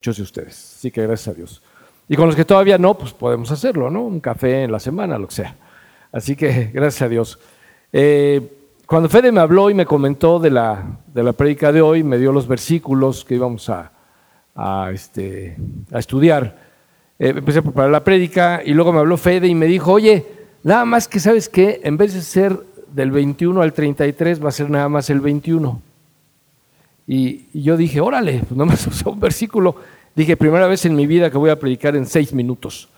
muchos de ustedes. Así que gracias a Dios. Y con los que todavía no, pues podemos hacerlo, ¿no? Un café en la semana, lo que sea. Así que gracias a Dios. Eh, cuando Fede me habló y me comentó de la, de la prédica de hoy, me dio los versículos que íbamos a, a, este, a estudiar. Eh, empecé a preparar la prédica y luego me habló Fede y me dijo, oye, nada más que sabes que en vez de ser del 21 al 33 va a ser nada más el 21. Y, yo dije, órale, pues nomás usé un versículo. Dije, primera vez en mi vida que voy a predicar en seis minutos.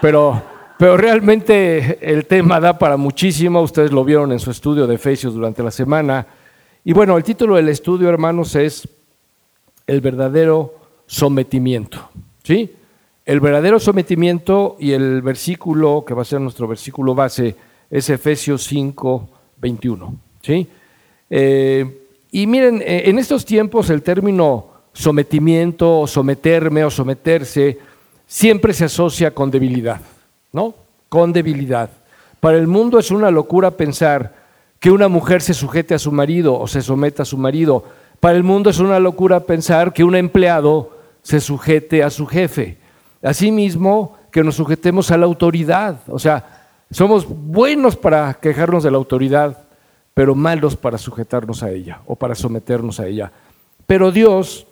Pero, pero realmente el tema da para muchísimo. Ustedes lo vieron en su estudio de Efesios durante la semana. Y bueno, el título del estudio, hermanos, es El verdadero sometimiento. ¿Sí? El verdadero sometimiento y el versículo que va a ser nuestro versículo base es Efesios 5, 21. ¿Sí? Eh, y miren, eh, en estos tiempos el término sometimiento someterme o someterse siempre se asocia con debilidad, ¿no? Con debilidad. Para el mundo es una locura pensar que una mujer se sujete a su marido o se someta a su marido. Para el mundo es una locura pensar que un empleado se sujete a su jefe. Asimismo, que nos sujetemos a la autoridad. O sea, somos buenos para quejarnos de la autoridad, pero malos para sujetarnos a ella o para someternos a ella. Pero Dios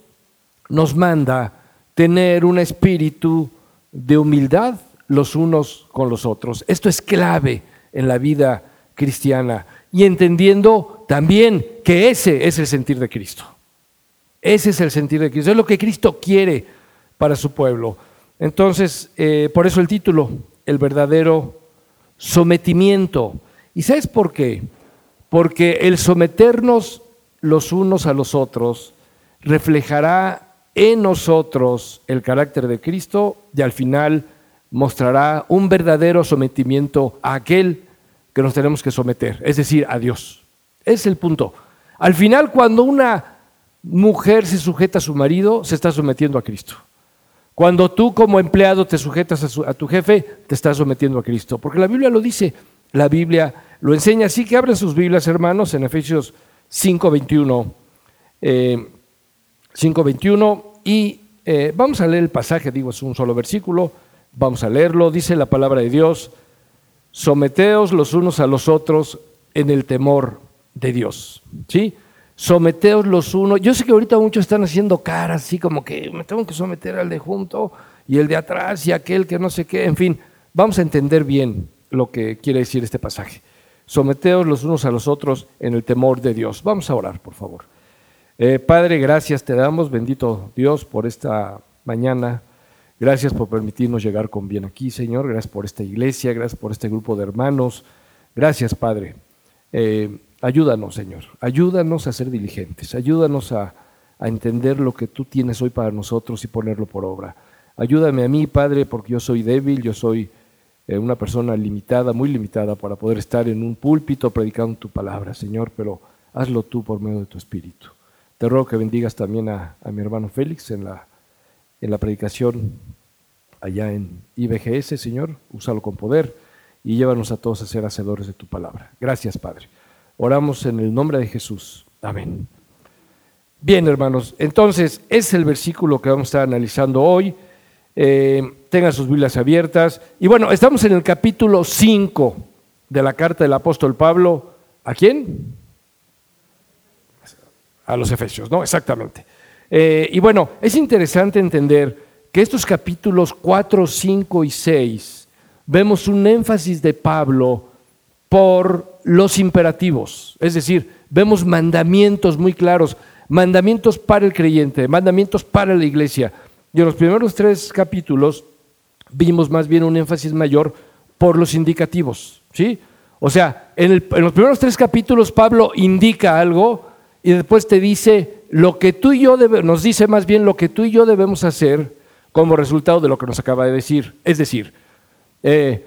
nos manda tener un espíritu de humildad los unos con los otros. Esto es clave en la vida cristiana y entendiendo también que ese es el sentir de Cristo. Ese es el sentir de Cristo, es lo que Cristo quiere para su pueblo. Entonces, eh, por eso el título, el verdadero sometimiento. ¿Y sabes por qué? Porque el someternos los unos a los otros reflejará en nosotros el carácter de Cristo y al final mostrará un verdadero sometimiento a aquel que nos tenemos que someter, es decir, a Dios. Es el punto. Al final, cuando una mujer se sujeta a su marido, se está sometiendo a Cristo. Cuando tú como empleado te sujetas a, tu jefe, te estás sometiendo a Cristo. Porque la Biblia lo dice, la Biblia lo enseña. Así que abren sus Biblias, hermanos, en Efesios 5.21. 5.21 eh, y eh, vamos a leer el pasaje, digo, es un solo versículo, vamos a leerlo, dice la palabra de Dios, someteos los unos a los otros en el temor de Dios, ¿sí? Someteos los unos, yo sé que ahorita muchos están haciendo caras así como que me tengo que someter al de junto y el de atrás y aquel que no sé qué, en fin, vamos a entender bien lo que quiere decir este pasaje. Someteos los unos a los otros en el temor de Dios. Vamos a orar, por favor. Eh, Padre, gracias te damos, bendito Dios, por esta mañana. Gracias por permitirnos llegar con bien aquí, Señor. Gracias por esta iglesia, gracias por este grupo de hermanos. Gracias, Padre. Eh, ayúdanos, Señor. Ayúdanos a ser diligentes. Ayúdanos a, a entender lo que tú tienes hoy para nosotros y ponerlo por obra. Ayúdame a mí, Padre, porque yo soy débil, yo soy eh, una persona limitada, muy limitada, para poder estar en un púlpito predicando tu palabra, Señor, pero hazlo tú por medio de tu Espíritu. Te ruego que bendigas también a, mi hermano Félix en la, en la predicación allá en IBGS, Señor, úsalo con poder y llévanos a todos a ser hacedores de tu palabra. Gracias, Padre. Oramos en el nombre de Jesús. Amén. Bien, hermanos, entonces es el versículo que vamos a estar analizando hoy. Eh, tengan sus Biblias abiertas. Y bueno, estamos en el capítulo 5 de la carta del apóstol Pablo. ¿A quién? A los Efesios, ¿no? Exactamente. Eh, y bueno, es interesante entender que estos capítulos 4, 5 y 6 vemos un énfasis de Pablo por los imperativos, es decir, vemos mandamientos muy claros, mandamientos para el creyente, mandamientos para la iglesia. Y en los primeros tres capítulos vimos más bien un énfasis mayor por los indicativos, ¿sí? O sea, en, los primeros tres capítulos Pablo indica algo y después te dice lo que tú y yo nos dice más bien lo que tú y yo debemos hacer como resultado de lo que nos acaba de decir. Es decir, eh,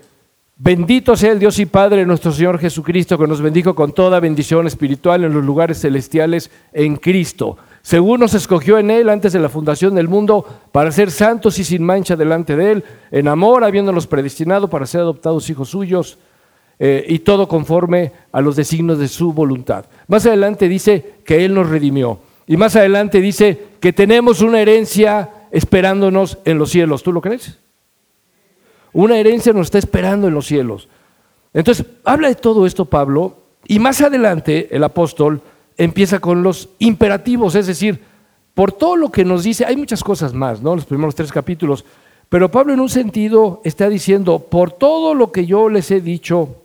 bendito sea el Dios y Padre nuestro Señor Jesucristo que nos bendijo con toda bendición espiritual en los lugares celestiales en Cristo según nos escogió en Él antes de la fundación del mundo, para ser santos y sin mancha delante de Él, en amor, habiéndonos predestinado para ser adoptados hijos suyos, eh, y todo conforme a los designios de su voluntad. Más adelante dice que Él nos redimió. Y más adelante dice que tenemos una herencia esperándonos en los cielos. ¿Tú lo crees? Una herencia nos está esperando en los cielos. Entonces, habla de todo esto Pablo y más adelante el apóstol empieza con los imperativos, es decir, por todo lo que nos dice, hay muchas cosas más, ¿no? Los primeros tres capítulos, pero Pablo en un sentido está diciendo, por todo lo que yo les he dicho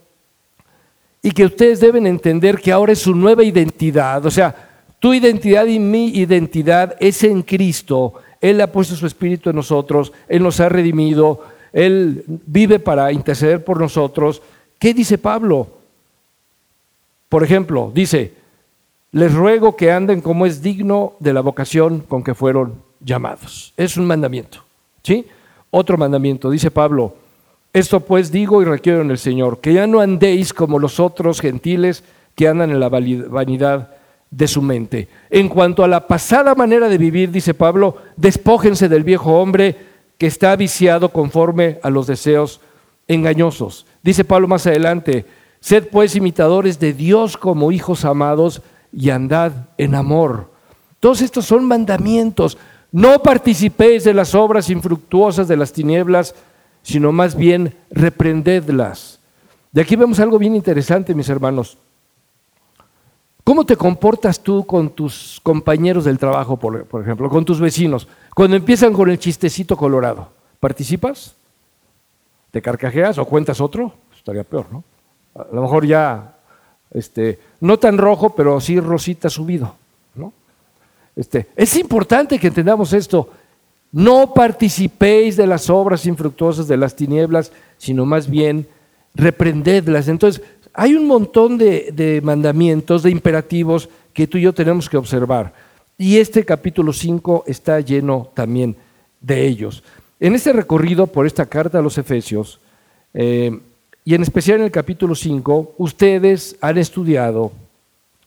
y que ustedes deben entender que ahora es su nueva identidad, o sea, tu identidad y mi identidad es en Cristo. Él ha puesto su espíritu en nosotros, Él nos ha redimido, Él vive para interceder por nosotros. ¿Qué dice Pablo? Por ejemplo, dice, les ruego que anden como es digno de la vocación con que fueron llamados. Es un mandamiento. ¿Sí? Otro mandamiento, dice Pablo, esto pues digo y requiero en el Señor, que ya no andéis como los otros gentiles que andan en la vanidad de su mente. En cuanto a la pasada manera de vivir, dice Pablo, despójense del viejo hombre que está viciado conforme a los deseos engañosos. Dice Pablo más adelante, sed pues imitadores de Dios como hijos amados y andad en amor. Todos estos son mandamientos. No participéis de las obras infructuosas de las tinieblas, sino más bien reprendedlas. De aquí vemos algo bien interesante, mis hermanos. ¿Cómo te comportas tú con tus compañeros del trabajo, por, ejemplo, con tus vecinos? Cuando empiezan con el chistecito colorado, ¿participas? ¿Te carcajeas o cuentas otro? Estaría peor, ¿no? A lo mejor ya, este, no tan rojo, pero sí rosita subido, ¿no? Este, es importante que entendamos esto. No participéis de las obras infructuosas de las tinieblas, sino más bien reprendedlas. Entonces, hay un montón de, mandamientos, de imperativos que tú y yo tenemos que observar. Y este capítulo 5 está lleno también de ellos. En este recorrido por esta carta a los Efesios, eh, y en especial en el capítulo 5, ustedes han estudiado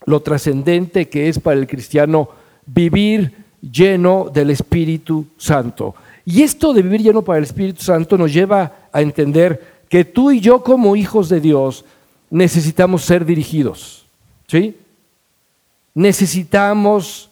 lo trascendente que es para el cristiano vivir lleno del Espíritu Santo. Y esto de vivir lleno para el Espíritu Santo nos lleva a entender que tú y yo como hijos de Dios necesitamos ser dirigidos. ¿Sí? Necesitamos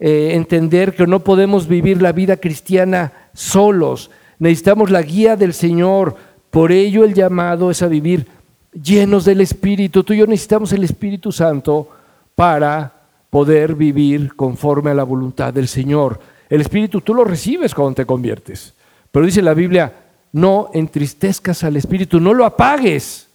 eh, entender que no podemos vivir la vida cristiana solos. Necesitamos la guía del Señor. Por ello el llamado es a vivir llenos del Espíritu. Tú y yo necesitamos el Espíritu Santo para poder vivir conforme a la voluntad del Señor. El Espíritu tú lo recibes cuando te conviertes. Pero dice la Biblia, no entristezcas al Espíritu, no lo apagues.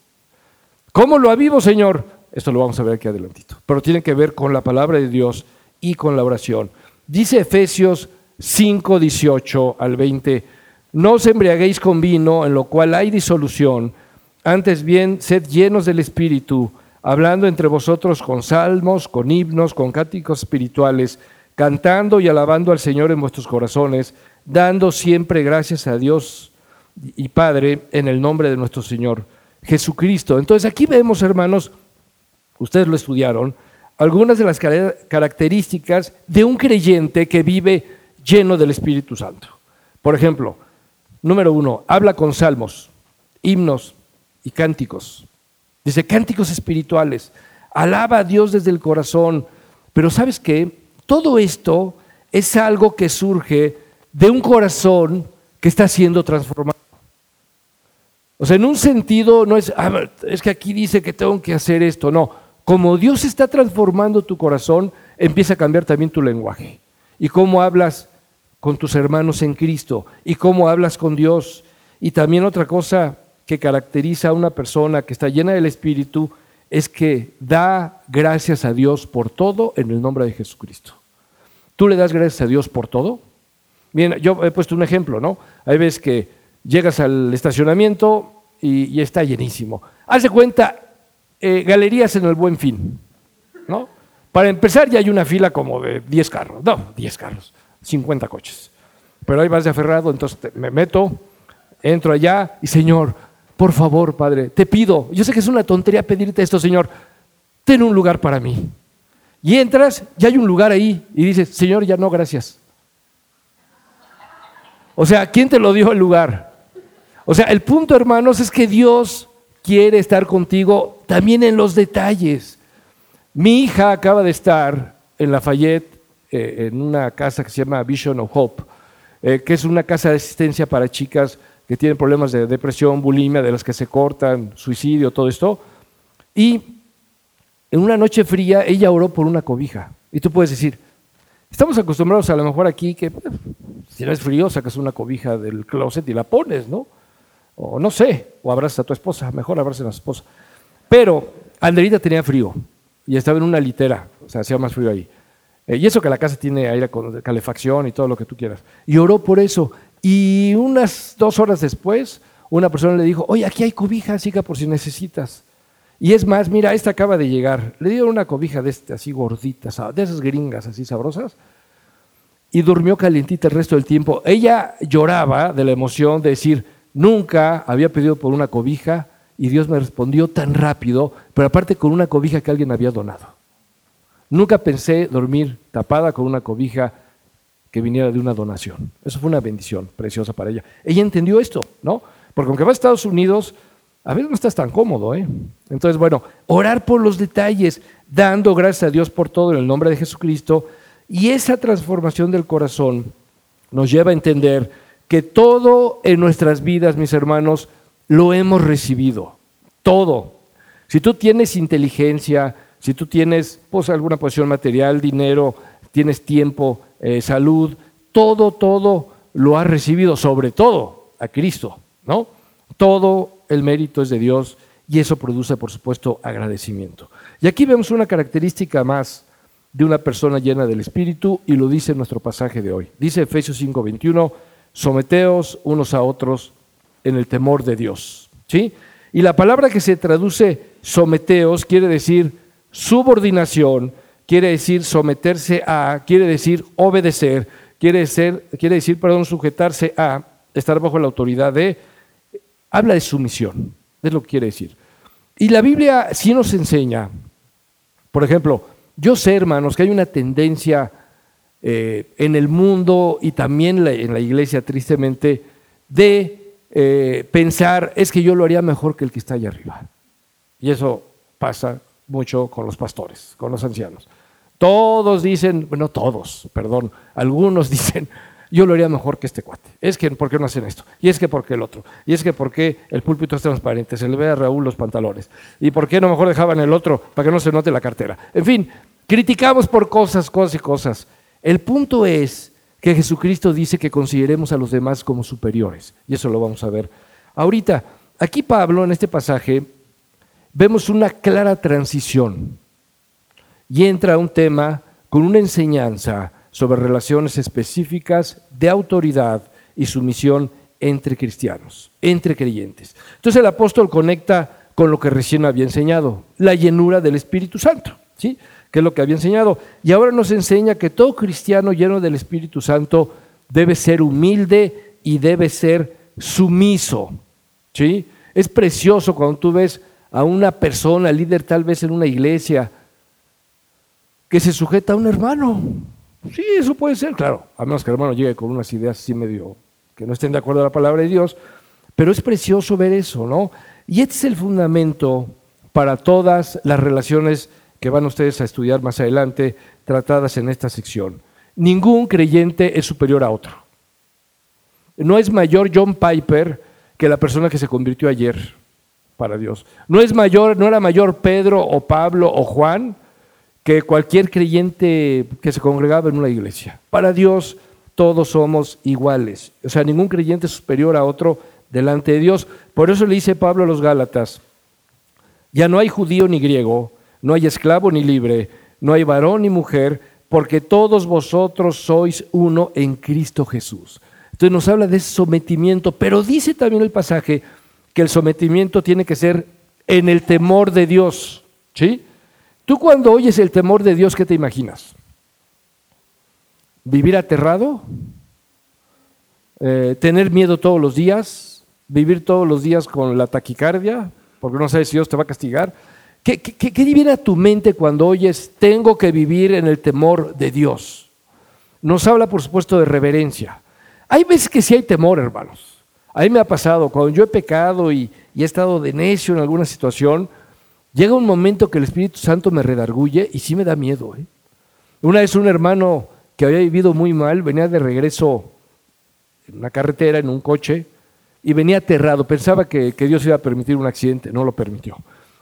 ¿Cómo lo avivo, Señor? Esto lo vamos a ver aquí adelantito. Pero tiene que ver con la palabra de Dios y con la oración. Dice Efesios 5, 18 al 20, no os embriaguéis con vino, en lo cual hay disolución, antes bien, sed llenos del Espíritu, hablando entre vosotros con salmos, con himnos, con cánticos espirituales, cantando y alabando al Señor en vuestros corazones, dando siempre gracias a Dios y Padre en el nombre de nuestro Señor Jesucristo. Entonces aquí vemos, hermanos, ustedes lo estudiaron, algunas de las características de un creyente que vive lleno del Espíritu Santo. Por ejemplo, número uno, habla con salmos, himnos y cánticos. Dice cánticos espirituales, alaba a Dios desde el corazón. Pero sabes qué? Todo esto es algo que surge de un corazón que está siendo transformado. O sea, en un sentido no es, ah, es que aquí dice que tengo que hacer esto, no. Como Dios está transformando tu corazón, empieza a cambiar también tu lenguaje. Y cómo hablas con tus hermanos en Cristo y cómo hablas con Dios. Y también otra cosa que caracteriza a una persona que está llena del Espíritu es que da gracias a Dios por todo en el nombre de Jesucristo. ¿Tú le das gracias a Dios por todo? Bien, yo he puesto un ejemplo, ¿no? Hay veces que llegas al estacionamiento y, está llenísimo. Haz de cuenta, eh, galerías en el buen fin, ¿no? Para empezar ya hay una fila como de 10 carros, no, 10 carros, 50 coches. Pero ahí vas de aferrado, entonces me meto, entro allá y Señor, por favor, Padre, te pido, yo sé que es una tontería pedirte esto, Señor, ten un lugar para mí. Y entras, ya hay un lugar ahí y dices, Señor, ya no, gracias. O sea, ¿quién te lo dio el lugar? O sea, el punto, hermanos, es que Dios quiere estar contigo también en los detalles. Mi hija acaba de estar en Lafayette, eh, en una casa que se llama Vision of Hope, eh, que es una casa de asistencia para chicas que tienen problemas de depresión, bulimia, de las que se cortan, suicidio, todo esto. Y en una noche fría ella oró por una cobija. Y tú puedes decir, estamos acostumbrados a lo mejor aquí que pues, si no es frío sacas una cobija del closet y la pones, ¿no? O no sé, o abrazas a tu esposa, mejor abrazas a tu esposa. Pero Anderita tenía frío y estaba en una litera, o sea, hacía más frío ahí. Eh, y eso que la casa tiene aire con calefacción y todo lo que tú quieras. Y oró por eso. Y unas dos horas después, una persona le dijo, oye, aquí hay cobijas, hija, por si necesitas. Y es más, mira, esta acaba de llegar. Le dieron una cobija de este, así gordita, de esas gringas así sabrosas. Y durmió calientita el resto del tiempo. Ella lloraba de la emoción de decir, nunca había pedido por una cobija y Dios me respondió tan rápido, pero aparte con una cobija que alguien había donado. Nunca pensé dormir tapada con una cobija que viniera de una donación. Eso fue una bendición preciosa para ella. Ella entendió esto, ¿no? Porque aunque va a Estados Unidos, a veces no estás tan cómodo, ¿eh? Entonces, bueno, orar por los detalles, dando gracias a Dios por todo en el nombre de Jesucristo, y esa transformación del corazón nos lleva a entender que todo en nuestras vidas, mis hermanos, lo hemos recibido. Todo. Si tú tienes inteligencia, si tú tienes pues, alguna posición material, dinero, tienes tiempo, eh, salud, todo, todo lo has recibido, sobre todo a Cristo, ¿no? Todo el mérito es de Dios y eso produce, por supuesto, agradecimiento. Y aquí vemos una característica más de una persona llena del Espíritu y lo dice nuestro pasaje de hoy. Dice Efesios 5:21, someteos unos a otros en el temor de Dios. ¿sí? Y la palabra que se traduce someteos quiere decir subordinación, quiere decir someterse a, quiere decir obedecer, quiere, ser, quiere decir, perdón, sujetarse a, estar bajo la autoridad de, habla de sumisión, es lo que quiere decir. Y la Biblia sí nos enseña, por ejemplo, yo sé, hermanos, que hay una tendencia eh, en el mundo y también en la iglesia, tristemente, de eh, pensar, es que yo lo haría mejor que el que está allá arriba. Y eso pasa mucho con los pastores, con los ancianos. Todos dicen, bueno, todos, perdón, algunos dicen, yo lo haría mejor que este cuate. Es que, ¿por qué no hacen esto? Y es que, ¿por qué el otro? Y es que, ¿por qué el púlpito es transparente? Se le ve a Raúl los pantalones. ¿Y por qué no mejor dejaban el otro para que no se note la cartera? En fin, criticamos por cosas, cosas y cosas. El punto es que Jesucristo dice que consideremos a los demás como superiores. Y eso lo vamos a ver ahorita. Aquí Pablo, en este pasaje, vemos una clara transición y entra un tema con una enseñanza sobre relaciones específicas de autoridad y sumisión entre cristianos, entre creyentes. Entonces el apóstol conecta con lo que recién había enseñado, la llenura del Espíritu Santo, ¿sí? que es lo que había enseñado. Y ahora nos enseña que todo cristiano lleno del Espíritu Santo debe ser humilde y debe ser sumiso. ¿sí? Es precioso cuando tú ves a una persona, líder tal vez en una iglesia, que se sujeta a un hermano. Sí, eso puede ser, claro, a menos que el hermano llegue con unas ideas así medio que no estén de acuerdo a la palabra de Dios, pero es precioso ver eso, ¿no? Y este es el fundamento para todas las relaciones que van ustedes a estudiar más adelante, tratadas en esta sección. Ningún creyente es superior a otro. No es mayor John Piper que la persona que se convirtió ayer para Dios. No es mayor, no era mayor Pedro o Pablo o Juan que cualquier creyente que se congregaba en una iglesia. Para Dios todos somos iguales. O sea, ningún creyente es superior a otro delante de Dios. Por eso le dice Pablo a los Gálatas, ya no hay judío ni griego, no hay esclavo ni libre, no hay varón ni mujer, porque todos vosotros sois uno en Cristo Jesús. Entonces nos habla de ese sometimiento, pero dice también el pasaje que el sometimiento tiene que ser en el temor de Dios. ¿Sí? Tú cuando oyes el temor de Dios, ¿qué te imaginas? ¿Vivir aterrado? Eh, ¿Tener miedo todos los días? ¿Vivir todos los días con la taquicardia? Porque no sabes si Dios te va a castigar. ¿Qué, qué, viene a tu mente cuando oyes, tengo que vivir en el temor de Dios? Nos habla, por supuesto, de reverencia. Hay veces que sí hay temor, hermanos. A mí me ha pasado, cuando yo he pecado y, he estado de necio en alguna situación, llega un momento que el Espíritu Santo me redarguye y sí me da miedo. ¿eh? Una vez un hermano que había vivido muy mal venía de regreso en una carretera, en un coche, y venía aterrado, pensaba que, que Dios iba a permitir un accidente, no lo permitió.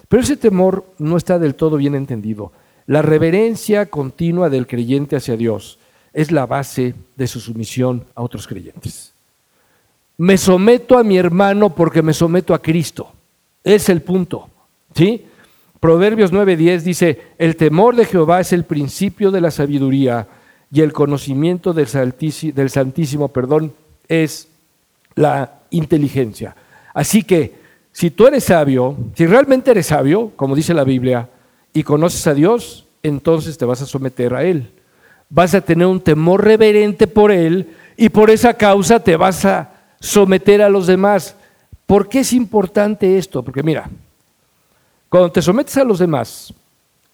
Pero ese temor no está del todo bien entendido. La reverencia continua del creyente hacia Dios es la base de su sumisión a otros creyentes. Me someto a mi hermano porque me someto a Cristo. Es el punto. ¿Sí? Proverbios 9:10 dice, el temor de Jehová es el principio de la sabiduría y el conocimiento del, del Santísimo perdón, es la inteligencia. Así que si tú eres sabio, si realmente eres sabio, como dice la Biblia, y conoces a Dios, entonces te vas a someter a Él. Vas a tener un temor reverente por Él y por esa causa te vas a someter a los demás. ¿Por qué es importante esto? Porque mira, cuando te sometes a los demás,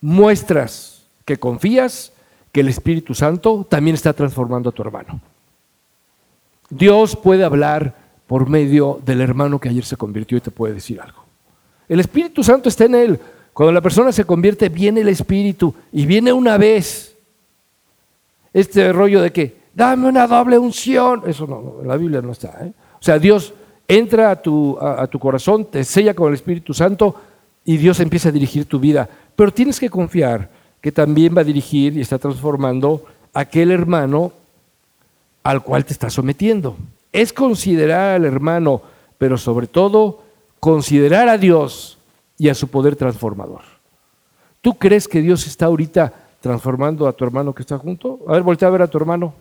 muestras que confías que el Espíritu Santo también está transformando a tu hermano. Dios puede hablar por medio del hermano que ayer se convirtió y te puede decir algo. El Espíritu Santo está en él. Cuando la persona se convierte, viene el Espíritu y viene una vez. Este rollo de que, dame una doble unción. Eso no, en la Biblia no está. ¿eh? O sea, Dios entra a tu, a tu corazón, te sella con el Espíritu Santo y Dios empieza a dirigir tu vida. Pero tienes que confiar que también va a dirigir y está transformando a aquel hermano al cual te está sometiendo. Es considerar al hermano, pero sobre todo considerar a Dios y a su poder transformador. ¿Tú crees que Dios está ahorita transformando a tu hermano que está junto? A ver, voltea a ver a tu hermano.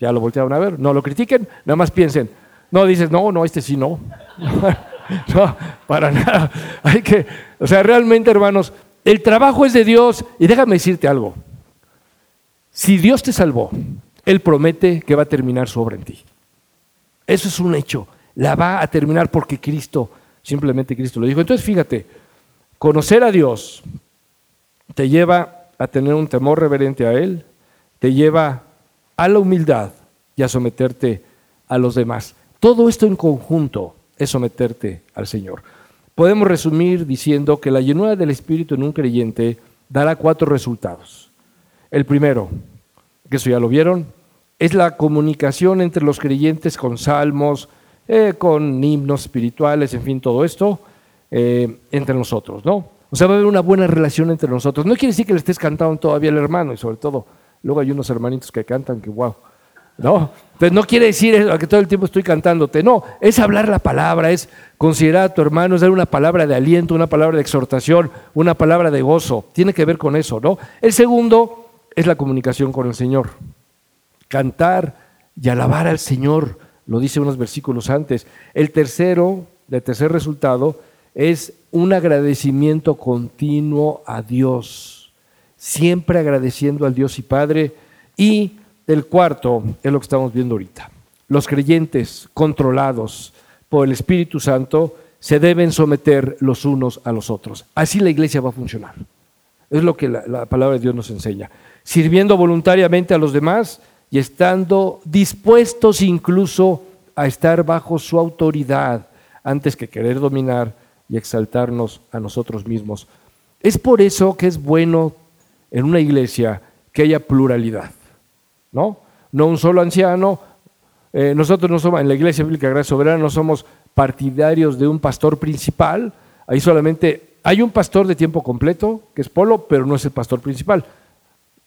Ya lo voltearon a ver. No lo critiquen, nada más piensen. No dices, no, no, este sí no. no, para nada. Hay que, o sea, realmente, hermanos, el trabajo es de Dios. Y déjame decirte algo. Si Dios te salvó, Él promete que va a terminar su obra en ti. Eso es un hecho. La va a terminar porque Cristo Simplemente Cristo lo dijo. Entonces fíjate, conocer a Dios te lleva a tener un temor reverente a Él, te lleva a la humildad y a someterte a los demás. Todo esto en conjunto es someterte al Señor. Podemos resumir diciendo que la llenura del Espíritu en un creyente dará cuatro resultados. El primero, que eso ya lo vieron, es la comunicación entre los creyentes con salmos, eh, con himnos espirituales, en fin, todo esto eh, entre nosotros, ¿no? O sea, va a haber una buena relación entre nosotros. No quiere decir que le estés cantando todavía al hermano, y sobre todo, luego hay unos hermanitos que cantan que wow, ¿no? Entonces no quiere decir que todo el tiempo estoy cantándote, no, es hablar la palabra, es considerar a tu hermano, es dar una palabra de aliento, una palabra de exhortación, una palabra de gozo, tiene que ver con eso, ¿no? El segundo es la comunicación con el Señor, cantar y alabar al Señor lo dice unos versículos antes. El tercero, el tercer resultado, es un agradecimiento continuo a Dios, siempre agradeciendo al Dios y Padre. Y el cuarto es lo que estamos viendo ahorita. Los creyentes controlados por el Espíritu Santo se deben someter los unos a los otros. Así la iglesia va a funcionar. Es lo que la, la palabra de Dios nos enseña. Sirviendo voluntariamente a los demás, y estando dispuestos incluso a estar bajo su autoridad antes que querer dominar y exaltarnos a nosotros mismos. Es por eso que es bueno en una iglesia que haya pluralidad, ¿no? No un solo anciano. Eh, nosotros no somos, en la Iglesia Bíblica Gracia Soberana no somos partidarios de un pastor principal. Ahí solamente hay un pastor de tiempo completo, que es Polo, pero no es el pastor principal.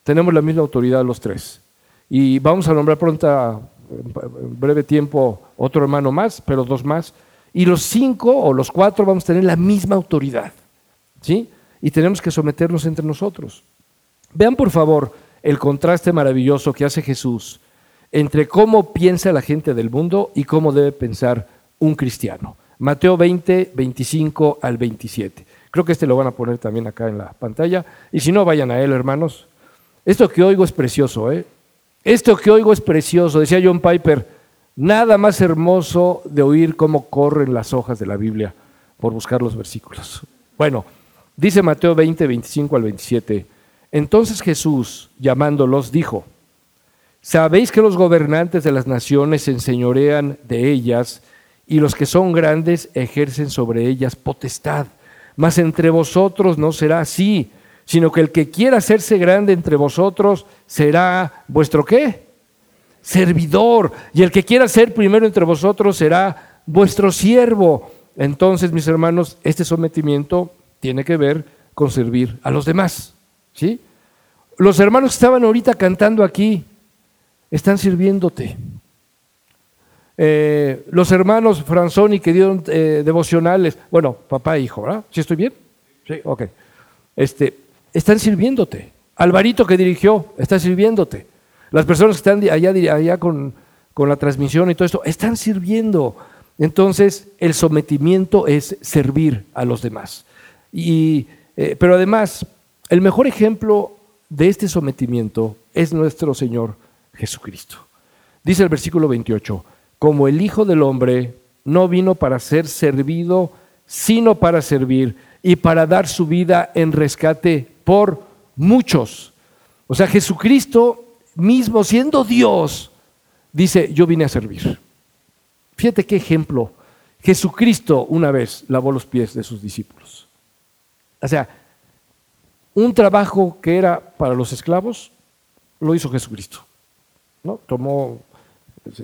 Tenemos la misma autoridad los tres. Y vamos a nombrar pronto, en breve tiempo, otro hermano más, pero dos más. Y los cinco o los cuatro vamos a tener la misma autoridad. ¿Sí? Y tenemos que someternos entre nosotros. Vean, por favor, el contraste maravilloso que hace Jesús entre cómo piensa la gente del mundo y cómo debe pensar un cristiano. Mateo 20, 25 al 27. Creo que este lo van a poner también acá en la pantalla. Y si no, vayan a él, hermanos. Esto que oigo es precioso, ¿eh? Esto que oigo es precioso, decía John Piper, nada más hermoso de oír cómo corren las hojas de la Biblia por buscar los versículos. Bueno, dice Mateo 20, 25 al 27, entonces Jesús, llamándolos, dijo, ¿sabéis que los gobernantes de las naciones se enseñorean de ellas y los que son grandes ejercen sobre ellas potestad? Mas entre vosotros no será así sino que el que quiera hacerse grande entre vosotros será vuestro qué? servidor, y el que quiera ser primero entre vosotros será vuestro siervo. Entonces, mis hermanos, este sometimiento tiene que ver con servir a los demás. ¿Sí? Los hermanos que estaban ahorita cantando aquí están sirviéndote. Eh, los hermanos Franzoni que dieron eh, devocionales, bueno, papá e hijo, ¿verdad? ¿Sí estoy bien? Sí, ok. Este, están sirviéndote. Alvarito que dirigió, está sirviéndote. Las personas que están allá, con, con la transmisión y todo esto, están sirviendo. Entonces, el sometimiento es servir a los demás. Y, eh, pero además, el mejor ejemplo de este sometimiento es nuestro Señor Jesucristo. Dice el versículo 28, como el Hijo del Hombre no vino para ser servido, sino para servir y para dar su vida en rescate por muchos. O sea, Jesucristo mismo siendo Dios, dice, yo vine a servir. Fíjate qué ejemplo. Jesucristo una vez lavó los pies de sus discípulos. O sea, un trabajo que era para los esclavos, lo hizo Jesucristo. ¿no? Tomó,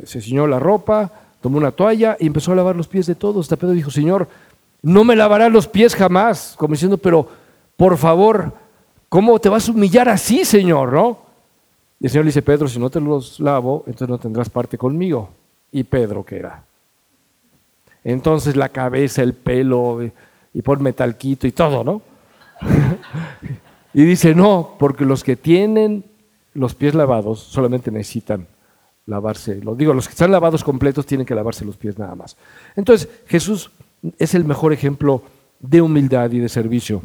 se, ciñó la ropa, tomó una toalla y empezó a lavar los pies de todos. Hasta Pedro dijo, Señor, no me lavará los pies jamás, como diciendo, pero por favor, ¿cómo te vas a humillar así, Señor? ¿No? Y el Señor le dice, Pedro, si no te los lavo, entonces no tendrás parte conmigo. ¿Y Pedro qué era? Entonces la cabeza, el pelo, y por metalquito y todo, ¿no? Y dice, no, porque los que tienen los pies lavados solamente necesitan lavarse. Lo digo, los que están lavados completos tienen que lavarse los pies nada más. Entonces, Jesús es el mejor ejemplo de humildad y de servicio.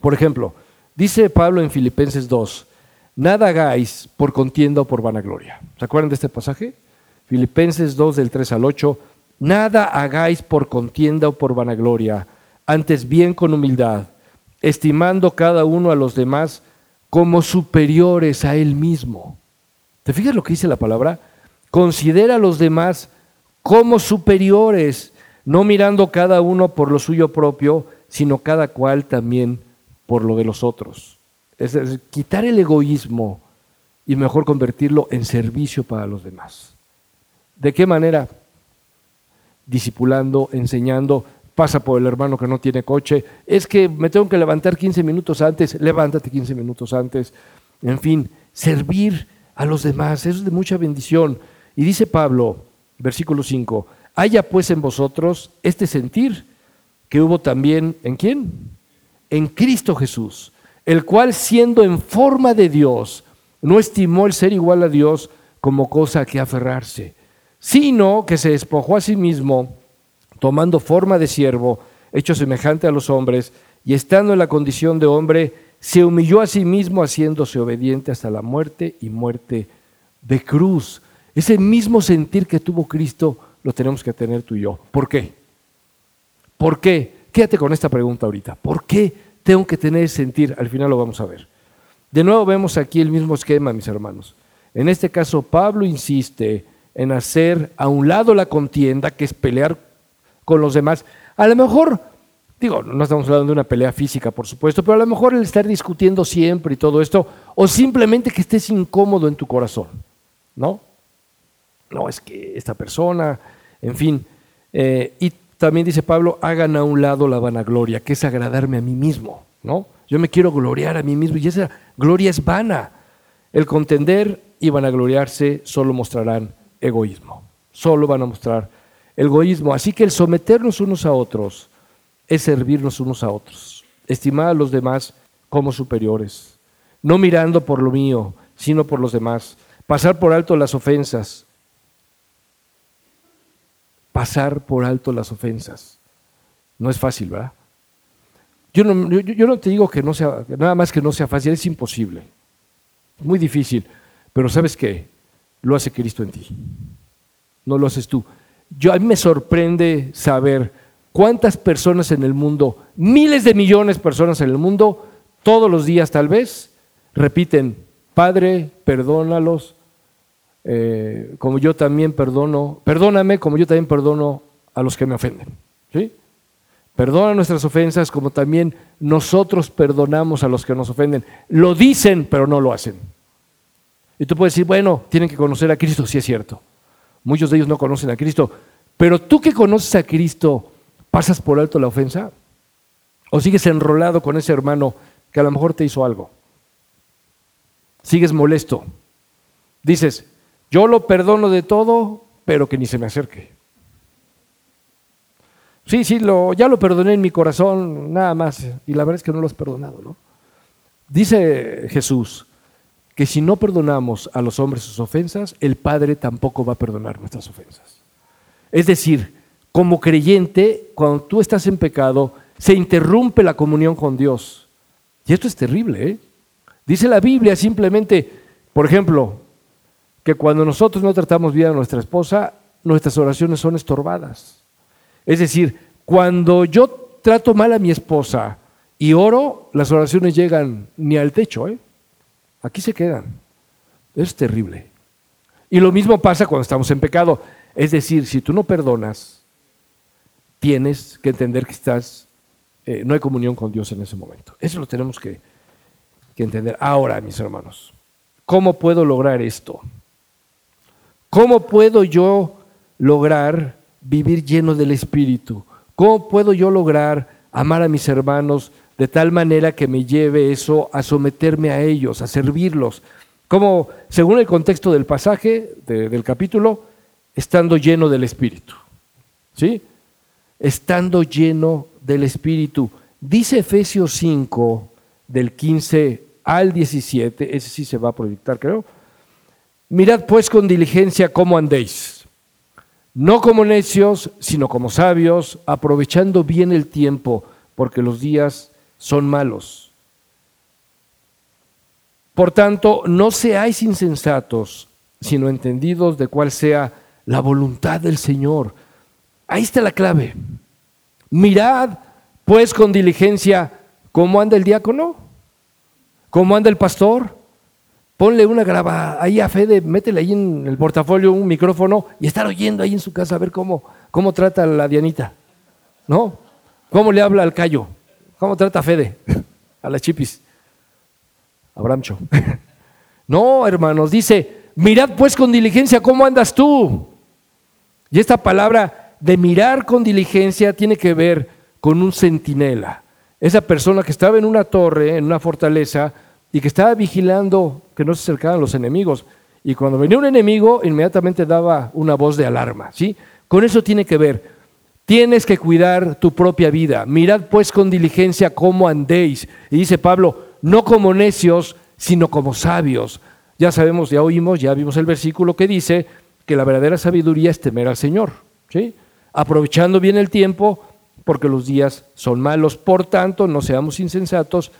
Por ejemplo, dice Pablo en Filipenses 2, nada hagáis por contienda o por vanagloria. ¿Se acuerdan de este pasaje? Filipenses 2 del 3 al 8, nada hagáis por contienda o por vanagloria, antes bien con humildad, estimando cada uno a los demás como superiores a él mismo. ¿Te fijas lo que dice la palabra? Considera a los demás como superiores no mirando cada uno por lo suyo propio, sino cada cual también por lo de los otros. Es decir, quitar el egoísmo y mejor convertirlo en servicio para los demás. ¿De qué manera? Discipulando, enseñando, pasa por el hermano que no tiene coche, es que me tengo que levantar 15 minutos antes, levántate 15 minutos antes, en fin, servir a los demás, eso es de mucha bendición. Y dice Pablo, versículo 5, Haya pues en vosotros este sentir que hubo también en quién? En Cristo Jesús, el cual siendo en forma de Dios, no estimó el ser igual a Dios como cosa a que aferrarse, sino que se despojó a sí mismo, tomando forma de siervo, hecho semejante a los hombres, y estando en la condición de hombre, se humilló a sí mismo haciéndose obediente hasta la muerte y muerte de cruz. Ese mismo sentir que tuvo Cristo lo tenemos que tener tú y yo. ¿Por qué? ¿Por qué? Quédate con esta pregunta ahorita. ¿Por qué tengo que tener sentir? Al final lo vamos a ver. De nuevo vemos aquí el mismo esquema, mis hermanos. En este caso, Pablo insiste en hacer a un lado la contienda, que es pelear con los demás. A lo mejor, digo, no estamos hablando de una pelea física, por supuesto, pero a lo mejor el estar discutiendo siempre y todo esto, o simplemente que estés incómodo en tu corazón, ¿no? No, es que esta persona en fin, eh, y también dice Pablo, hagan a un lado la vanagloria, que es agradarme a mí mismo, ¿no? Yo me quiero gloriar a mí mismo y esa gloria es vana. El contender y vanagloriarse solo mostrarán egoísmo, solo van a mostrar egoísmo. Así que el someternos unos a otros es servirnos unos a otros, estimar a los demás como superiores, no mirando por lo mío, sino por los demás, pasar por alto las ofensas, pasar por alto las ofensas. No es fácil, ¿verdad? Yo no, yo, no te digo que no sea, nada más que no sea fácil, es imposible. Muy difícil. Pero ¿sabes qué? Lo hace Cristo en ti. No lo haces tú. Yo, a mí me sorprende saber cuántas personas en el mundo, miles de millones de personas en el mundo, todos los días tal vez, repiten, Padre, perdónalos, eh, como yo también perdono, perdóname como yo también perdono a los que me ofenden. ¿sí? Perdona nuestras ofensas como también nosotros perdonamos a los que nos ofenden. Lo dicen, pero no lo hacen. Y tú puedes decir, bueno, tienen que conocer a Cristo, sí es cierto. Muchos de ellos no conocen a Cristo. Pero tú que conoces a Cristo, ¿pasas por alto la ofensa? ¿O sigues enrolado con ese hermano que a lo mejor te hizo algo? ¿Sigues molesto? Dices, yo lo perdono de todo, pero que ni se me acerque. Sí, sí, lo, ya lo perdoné en mi corazón, nada más. Y la verdad es que no lo has perdonado, ¿no? Dice Jesús que si no perdonamos a los hombres sus ofensas, el Padre tampoco va a perdonar nuestras ofensas. Es decir, como creyente, cuando tú estás en pecado, se interrumpe la comunión con Dios. Y esto es terrible, ¿eh? Dice la Biblia simplemente, por ejemplo, que cuando nosotros no tratamos bien a nuestra esposa, nuestras oraciones son estorbadas. Es decir, cuando yo trato mal a mi esposa y oro, las oraciones llegan ni al techo, ¿eh? Aquí se quedan. Es terrible. Y lo mismo pasa cuando estamos en pecado. Es decir, si tú no perdonas, tienes que entender que estás, eh, no hay comunión con Dios en ese momento. Eso lo tenemos que, que entender. Ahora, mis hermanos, ¿cómo puedo lograr esto? ¿Cómo puedo yo lograr vivir lleno del Espíritu? ¿Cómo puedo yo lograr amar a mis hermanos de tal manera que me lleve eso a someterme a ellos, a servirlos? Como, según el contexto del pasaje, del capítulo, estando lleno del Espíritu. ¿Sí? Estando lleno del Espíritu. Dice Efesios 5, del 15 al 17, ese sí se va a proyectar, creo. Mirad pues con diligencia cómo andéis, no como necios, sino como sabios, aprovechando bien el tiempo, porque los días son malos. Por tanto, no seáis insensatos, sino entendidos de cuál sea la voluntad del Señor. Ahí está la clave. Mirad pues con diligencia cómo anda el diácono, cómo anda el pastor, Ponle una graba ahí a Fede, métele ahí en el portafolio un micrófono y estar oyendo ahí en su casa a ver cómo, cómo trata a la Dianita. ¿No? ¿Cómo le habla al Cayo? ¿Cómo trata Fede? A la Chipis. A Bramcho. No, hermanos, dice, mirad pues con diligencia cómo andas tú. Y esta palabra de mirar con diligencia tiene que ver con un centinela. Esa persona que estaba en una torre, en una fortaleza, y que estaba vigilando que no se acercaran los enemigos. Y cuando venía un enemigo, inmediatamente daba una voz de alarma. ¿sí? Con eso tiene que ver. Tienes que cuidar tu propia vida. Mirad pues con diligencia cómo andéis. Y dice Pablo, no como necios, sino como sabios. Ya sabemos, ya oímos, ya vimos el versículo que dice que la verdadera sabiduría es temer al Señor. ¿sí? Aprovechando bien el tiempo, porque los días son malos. Por tanto, no seamos insensatos,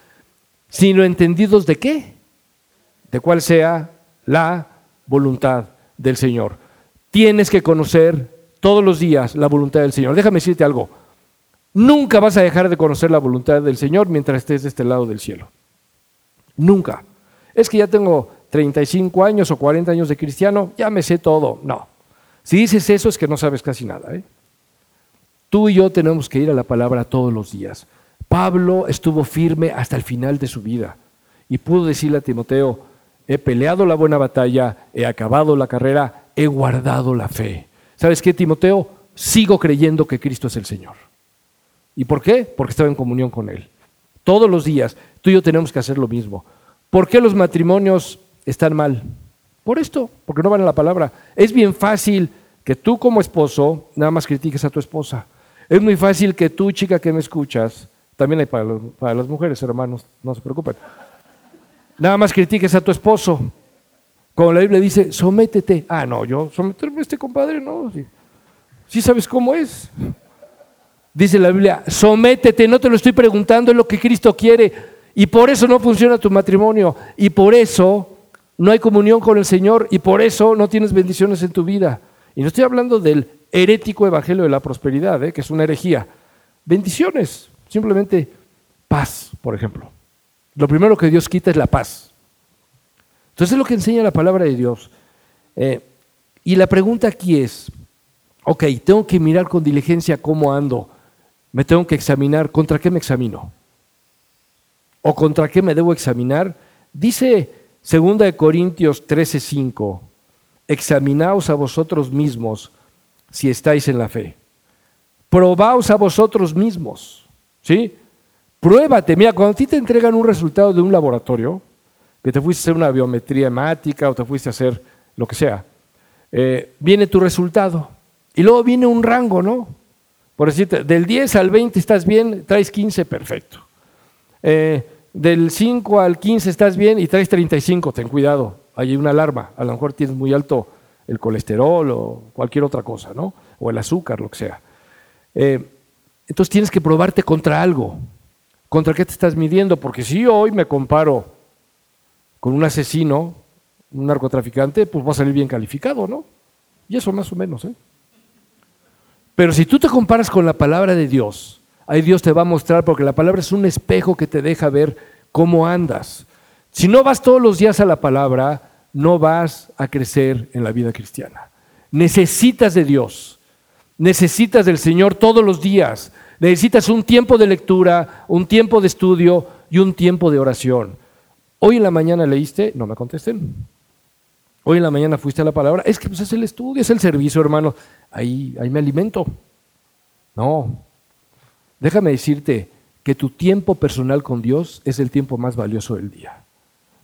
sino entendidos de qué? De cuál sea la voluntad del Señor. Tienes que conocer todos los días la voluntad del Señor. Déjame decirte algo. Nunca vas a dejar de conocer la voluntad del Señor mientras estés de este lado del cielo. Nunca. Es que ya tengo 35 años o 40 años de cristiano, ya me sé todo. No. Si dices eso es que no sabes casi nada. ¿eh? Tú y yo tenemos que ir a la palabra todos los días. Pablo estuvo firme hasta el final de su vida y pudo decirle a Timoteo, he peleado la buena batalla, he acabado la carrera, he guardado la fe. ¿Sabes qué, Timoteo? Sigo creyendo que Cristo es el Señor. ¿Y por qué? Porque estaba en comunión con Él. Todos los días, tú y yo tenemos que hacer lo mismo. ¿Por qué los matrimonios están mal? Por esto, porque no van a la palabra. Es bien fácil que tú como esposo nada más critiques a tu esposa. Es muy fácil que tú, chica que me escuchas, también hay para, para las mujeres, hermanos, no se preocupen. Nada más critiques a tu esposo. Como la Biblia dice, sométete. Ah, no, yo someterme a este compadre, no. Sí. sabes cómo es. Dice la Biblia, sométete, no te lo estoy preguntando, es lo que Cristo quiere. Y por eso no funciona tu matrimonio. Y por eso no hay comunión con el Señor. Y por eso no tienes bendiciones en tu vida. Y no estoy hablando del herético evangelio de la prosperidad, ¿eh? que es una herejía. Bendiciones, Simplemente paz, por ejemplo. Lo primero que Dios quita es la paz. Entonces es lo que enseña la palabra de Dios. Eh, y la pregunta aquí es, ok, tengo que mirar con diligencia cómo ando. Me tengo que examinar contra qué me examino. O contra qué me debo examinar. Dice Segunda de Corintios 13:5. Examinaos a vosotros mismos si estáis en la fe. Probaos a vosotros mismos. ¿Sí? Pruébate. Mira, cuando a ti te entregan un resultado de un laboratorio, que te fuiste a hacer una biometría hemática o te fuiste a hacer lo que sea, eh, viene tu resultado. Y luego viene un rango, ¿no? Por decirte, del 10 al 20 estás bien, traes 15, perfecto. Eh, del 5 al 15 estás bien y traes 35, ten cuidado, hay una alarma, a lo mejor tienes muy alto el colesterol o cualquier otra cosa, ¿no? O el azúcar, lo que sea. Eh, entonces tienes que probarte contra algo. ¿Contra qué te estás midiendo? Porque si hoy me comparo con un asesino, un narcotraficante, pues va a salir bien calificado, ¿no? Y eso más o menos, ¿eh? Pero si tú te comparas con la palabra de Dios, ahí Dios te va a mostrar, porque la palabra es un espejo que te deja ver cómo andas. Si no vas todos los días a la palabra, no vas a crecer en la vida cristiana. Necesitas de Dios, necesitas del Señor todos los días. Necesitas un tiempo de lectura, un tiempo de estudio y un tiempo de oración. Hoy en la mañana leíste, no me contesten. Hoy en la mañana fuiste a la palabra. Es que pues, es el estudio, es el servicio, hermano. Ahí, ahí me alimento. No. Déjame decirte que tu tiempo personal con Dios es el tiempo más valioso del día.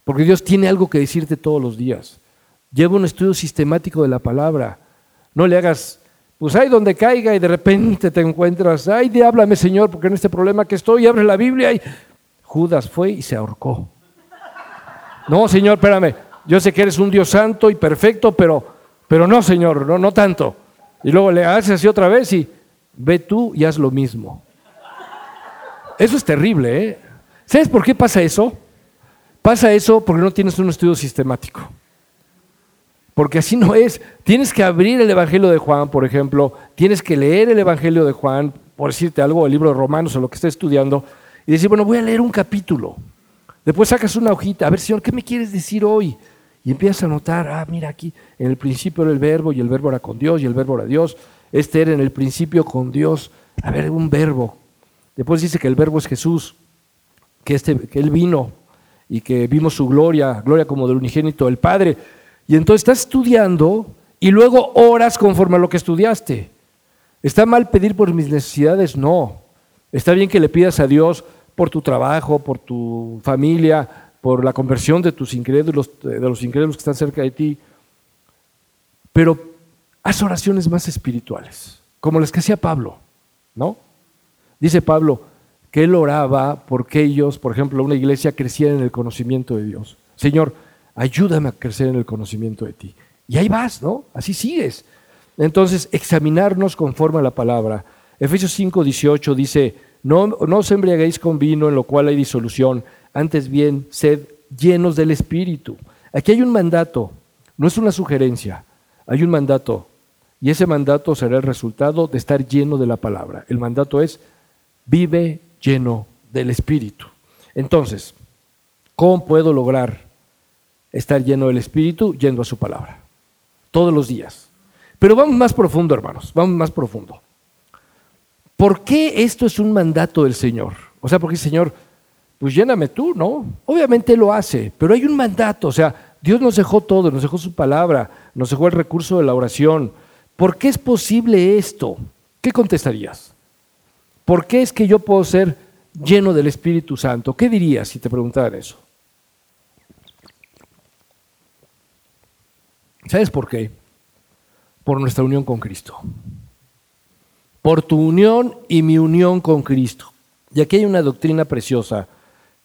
Porque Dios tiene algo que decirte todos los días. Lleva un estudio sistemático de la palabra. No le hagas, pues ahí donde caiga y de repente te encuentras, ay, de háblame Señor, porque en este problema que estoy, abre la Biblia y Judas fue y se ahorcó. No, Señor, espérame, yo sé que eres un Dios santo y perfecto, pero, pero no, Señor, no, no tanto. Y luego le haces así otra vez y ve tú y haz lo mismo. Eso es terrible, ¿eh? ¿Sabes por qué pasa eso? Pasa eso porque no tienes un estudio sistemático. Porque así no es. Tienes que abrir el Evangelio de Juan, por ejemplo, tienes que leer el Evangelio de Juan, por decirte algo, el libro de Romanos o lo que estés estudiando, y decir, bueno, voy a leer un capítulo. Después sacas una hojita, a ver, Señor, ¿qué me quieres decir hoy? Y empiezas a notar, ah, mira aquí, en el principio era el verbo y el verbo era con Dios y el verbo era Dios. Este era en el principio con Dios. A ver, un verbo. Después dice que el verbo es Jesús, que, este, que Él vino y que vimos su gloria, gloria como del unigénito del Padre. Y entonces estás estudiando y luego oras conforme a lo que estudiaste. ¿Está mal pedir por mis necesidades? No. Está bien que le pidas a Dios por tu trabajo, por tu familia, por la conversión de tus incrédulos, de los incrédulos que están cerca de ti. Pero haz oraciones más espirituales, como las que hacía Pablo, ¿no? Dice Pablo que él oraba porque ellos, por ejemplo, una iglesia creciera en el conocimiento de Dios. Señor, ayúdame a crecer en el conocimiento de ti. Y ahí vas, ¿no? Así sigues. Entonces, examinarnos conforme a la palabra. Efesios 5, 18 dice, no, no os embriaguéis con vino en lo cual hay disolución, antes bien, sed llenos del Espíritu. Aquí hay un mandato, no es una sugerencia, hay un mandato. Y ese mandato será el resultado de estar lleno de la palabra. El mandato es, vive lleno del Espíritu. Entonces, ¿cómo puedo lograr estar lleno del Espíritu yendo a su palabra? Todos los días. Pero vamos más profundo, hermanos, vamos más profundo. ¿Por qué esto es un mandato del Señor? O sea, porque el Señor, pues lléname tú, ¿no? Obviamente lo hace, pero hay un mandato, o sea, Dios nos dejó todo, nos dejó su palabra, nos dejó el recurso de la oración. ¿Por qué es posible esto? ¿Qué contestarías? ¿Por qué es que yo puedo ser lleno del Espíritu Santo? ¿Qué dirías si te preguntaran eso? ¿Sabes por qué? Por nuestra unión con Cristo. Por tu unión y mi unión con Cristo. Y aquí hay una doctrina preciosa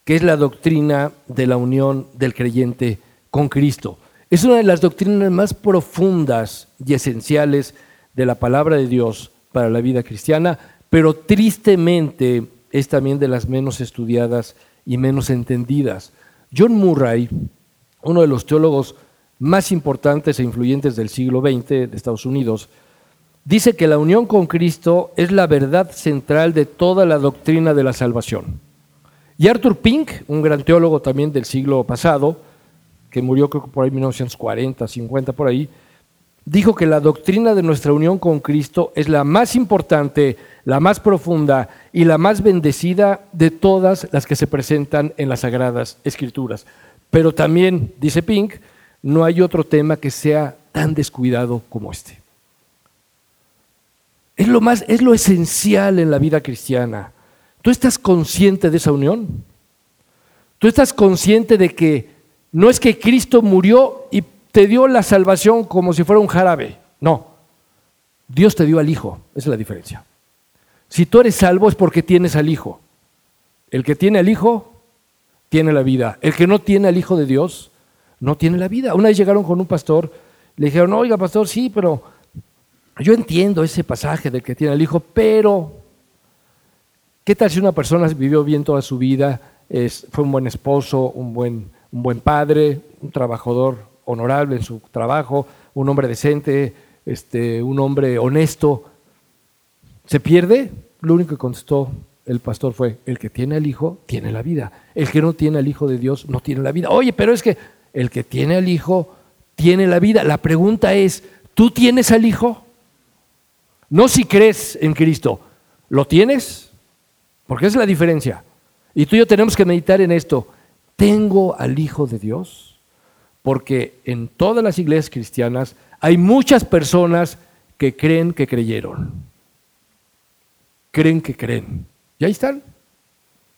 que es la doctrina de la unión del creyente con Cristo. Es una de las doctrinas más profundas y esenciales de la palabra de Dios para la vida cristiana, pero tristemente es también de las menos estudiadas y menos entendidas. John Murray, uno de los teólogos más importantes e influyentes del siglo XX de Estados Unidos, dice que la unión con Cristo es la verdad central de toda la doctrina de la salvación. Y Arthur Pink, un gran teólogo también del siglo pasado, que murió creo que por ahí 1940, 50 por ahí, dijo que la doctrina de nuestra unión con Cristo es la más importante, la más profunda y la más bendecida de todas las que se presentan en las Sagradas Escrituras. Pero también, dice Pink, no hay otro tema que sea tan descuidado como este. Es lo más, es lo esencial en la vida cristiana. ¿Tú estás consciente de esa unión? ¿Tú estás consciente de que no es que Cristo murió y te dio la salvación como si fuera un jarabe? No. Dios te dio al Hijo, esa es la diferencia. Si tú eres salvo es porque tienes al Hijo. El que tiene al Hijo tiene la vida. El que no tiene al Hijo de Dios no tiene la vida. Una vez llegaron con un pastor, le dijeron, oiga pastor, sí, pero yo entiendo ese pasaje del que tiene al Hijo, pero ¿qué tal si una persona vivió bien toda su vida, fue un buen esposo, un buen, un buen padre, un trabajador honorable en su trabajo, un hombre decente, este, un hombre honesto, ¿se pierde? Lo único que contestó el pastor fue, el que tiene al Hijo tiene la vida, el que no tiene al Hijo de Dios no tiene la vida. Oye, pero es que el que tiene al Hijo tiene la vida. La pregunta es, ¿tú tienes al Hijo? No si crees en Cristo, ¿lo tienes? Porque es la diferencia. Y tú y yo tenemos que meditar en esto. ¿Tengo al Hijo de Dios? Porque en todas las iglesias cristianas hay muchas personas que creen que creyeron. Creen que creen. Y ahí están.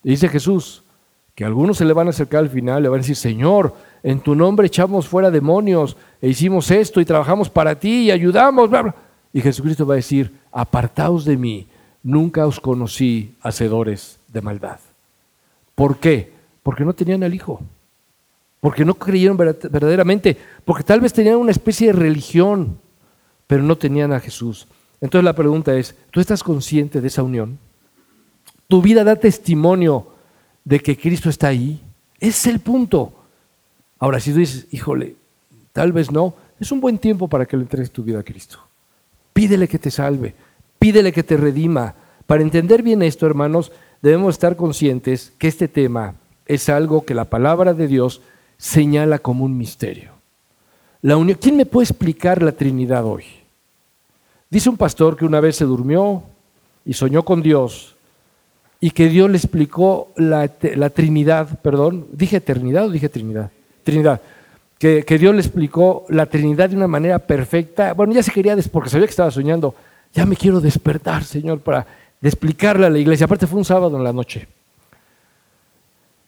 dice Jesús que algunos se le van a acercar al final, le van a decir, Señor, en tu nombre echamos fuera demonios, e hicimos esto y trabajamos para ti y ayudamos. Y Jesucristo va a decir, apartaos de mí, nunca os conocí hacedores de maldad. ¿Por qué? Porque no tenían al Hijo porque no creyeron verdaderamente, porque tal vez tenían una especie de religión, pero no tenían a Jesús. Entonces la pregunta es, ¿tú estás consciente de esa unión? ¿Tu vida da testimonio de que Cristo está ahí? Es el punto. Ahora, si tú dices, híjole, tal vez no, es un buen tiempo para que le entregues tu vida a Cristo. Pídele que te salve, pídele que te redima. Para entender bien esto, hermanos, debemos estar conscientes que este tema es algo que la palabra de Dios señala como un misterio. La unión, ¿Quién me puede explicar la Trinidad hoy? Dice un pastor que una vez se durmió y soñó con Dios y que Dios le explicó la, la Trinidad, perdón, dije eternidad o dije Trinidad, Trinidad, que, Dios le explicó la Trinidad de una manera perfecta. Bueno, ya se quería, porque sabía que estaba soñando, ya me quiero despertar, Señor, para explicarle a la iglesia. Aparte fue un sábado en la noche.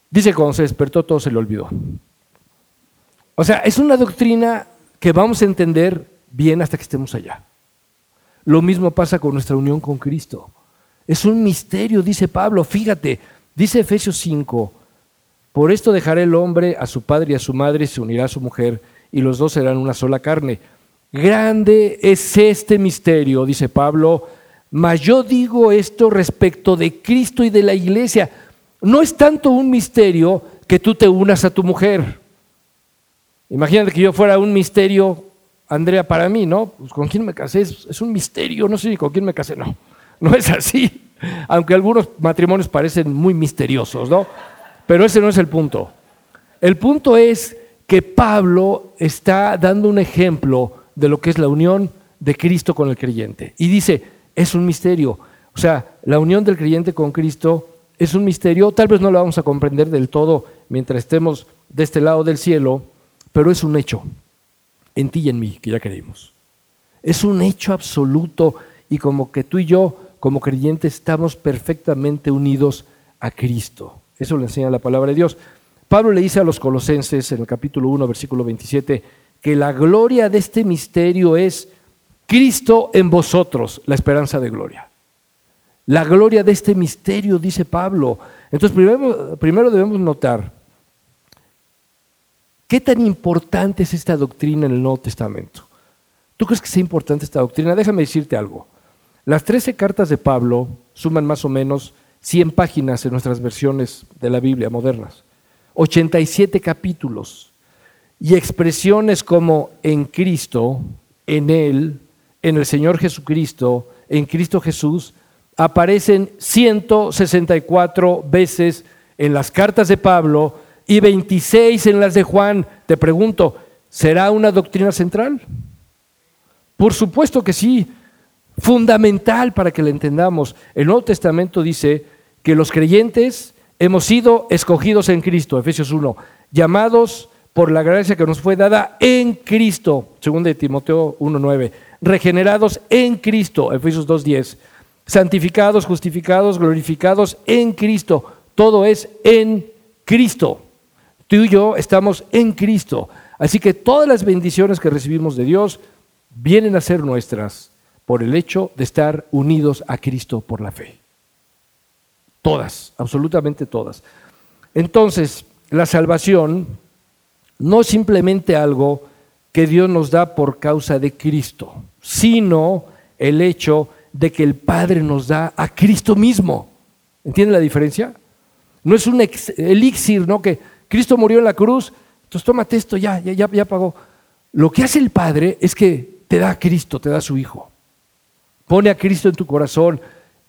Dice cuando se despertó todo se le olvidó. O sea, es una doctrina que vamos a entender bien hasta que estemos allá. Lo mismo pasa con nuestra unión con Cristo. Es un misterio, dice Pablo. Fíjate, dice Efesios 5, por esto dejará el hombre a su padre y a su madre, se unirá a su mujer, y los dos serán una sola carne. Grande es este misterio, dice Pablo, mas yo digo esto respecto de Cristo y de la iglesia. No es tanto un misterio que tú te unas a tu mujer. Imagínate que yo fuera un misterio, Andrea, para mí, ¿no? Pues, ¿Con quién me casé? Es, un misterio, no sé ni con quién me casé, no. No es así. Aunque algunos matrimonios parecen muy misteriosos, ¿no? Pero ese no es el punto. El punto es que Pablo está dando un ejemplo de lo que es la unión de Cristo con el creyente. Y dice, es un misterio. O sea, la unión del creyente con Cristo es un misterio, tal vez no lo vamos a comprender del todo mientras estemos de este lado del cielo, pero es un hecho, en ti y en mí, que ya creímos. Es un hecho absoluto y como que tú y yo, como creyentes, estamos perfectamente unidos a Cristo. Eso le enseña la palabra de Dios. Pablo le dice a los colosenses en el capítulo 1, versículo 27, que la gloria de este misterio es Cristo en vosotros, la esperanza de gloria. La gloria de este misterio, dice Pablo. Entonces, primero, primero debemos notar ¿Qué tan importante es esta doctrina en el Nuevo Testamento? ¿Tú crees que sea importante esta doctrina? Déjame decirte algo. Las 13 cartas de Pablo suman más o menos 100 páginas en nuestras versiones de la Biblia modernas, 87 capítulos y expresiones como en Cristo, en Él, en el Señor Jesucristo, en Cristo Jesús, aparecen 164 veces en las cartas de Pablo y 26 en las de Juan. Te pregunto, ¿será una doctrina central? Por supuesto que sí, fundamental para que la entendamos. El Nuevo Testamento dice que los creyentes hemos sido escogidos en Cristo, Efesios 1, llamados por la gracia que nos fue dada en Cristo, según de Timoteo 1.9, regenerados en Cristo, Efesios 2.10, santificados, justificados, glorificados en Cristo, todo es en Cristo. Tú y yo estamos en Cristo. Así que todas las bendiciones que recibimos de Dios vienen a ser nuestras por el hecho de estar unidos a Cristo por la fe. Todas, absolutamente todas. Entonces, la salvación no es simplemente algo que Dios nos da por causa de Cristo, sino el hecho de que el Padre nos da a Cristo mismo. ¿Entienden la diferencia? No es un elixir, ¿no? Que Cristo murió en la cruz, entonces tómate esto, ya, ya, ya, ya pagó. Lo que hace el Padre es que te da a Cristo, te da a su Hijo. Pone a Cristo en tu corazón.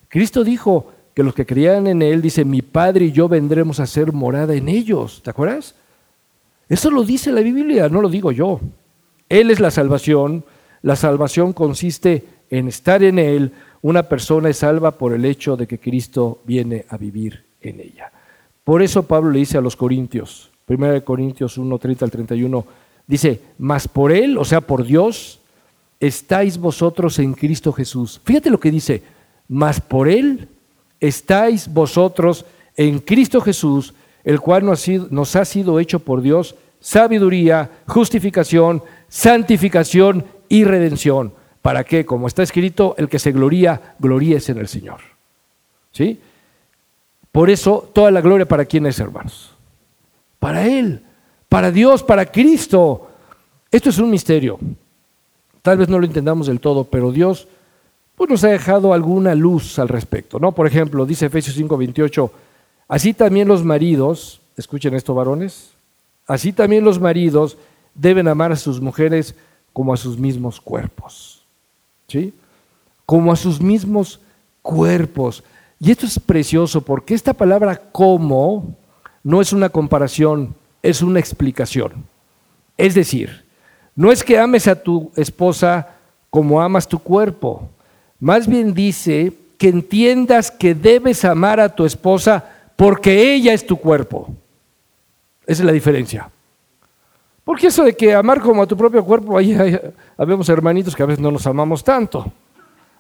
Cristo dijo que los que creían en Él, dice, mi Padre y yo vendremos a ser morada en ellos. ¿Te acuerdas? Eso lo dice la Biblia, no lo digo yo. Él es la salvación. La salvación consiste en estar en Él. Una persona es salva por el hecho de que Cristo viene a vivir en ella. Por eso Pablo le dice a los Corintios, 1 Corintios 1, 30 al 31, dice, mas por Él, o sea, por Dios, estáis vosotros en Cristo Jesús. Fíjate lo que dice, mas por Él estáis vosotros en Cristo Jesús, el cual nos ha sido hecho por Dios sabiduría, justificación, santificación y redención. ¿Para que, Como está escrito, el que se gloría, gloríese en el Señor. ¿Sí? Por eso, toda la gloria para quién es, hermanos. Para Él, para Dios, para Cristo. Esto es un misterio. Tal vez no lo entendamos del todo, pero Dios pues, nos ha dejado alguna luz al respecto. ¿no? Por ejemplo, dice Efesios 5:28, así también los maridos, escuchen esto varones, así también los maridos deben amar a sus mujeres como a sus mismos cuerpos. ¿Sí? Como a sus mismos cuerpos. Y esto es precioso porque esta palabra como no es una comparación, es una explicación. Es decir, no es que ames a tu esposa como amas tu cuerpo. Más bien dice que entiendas que debes amar a tu esposa porque ella es tu cuerpo. Esa es la diferencia. Porque eso de que amar como a tu propio cuerpo, ahí, habemos hermanitos que a veces no nos amamos tanto.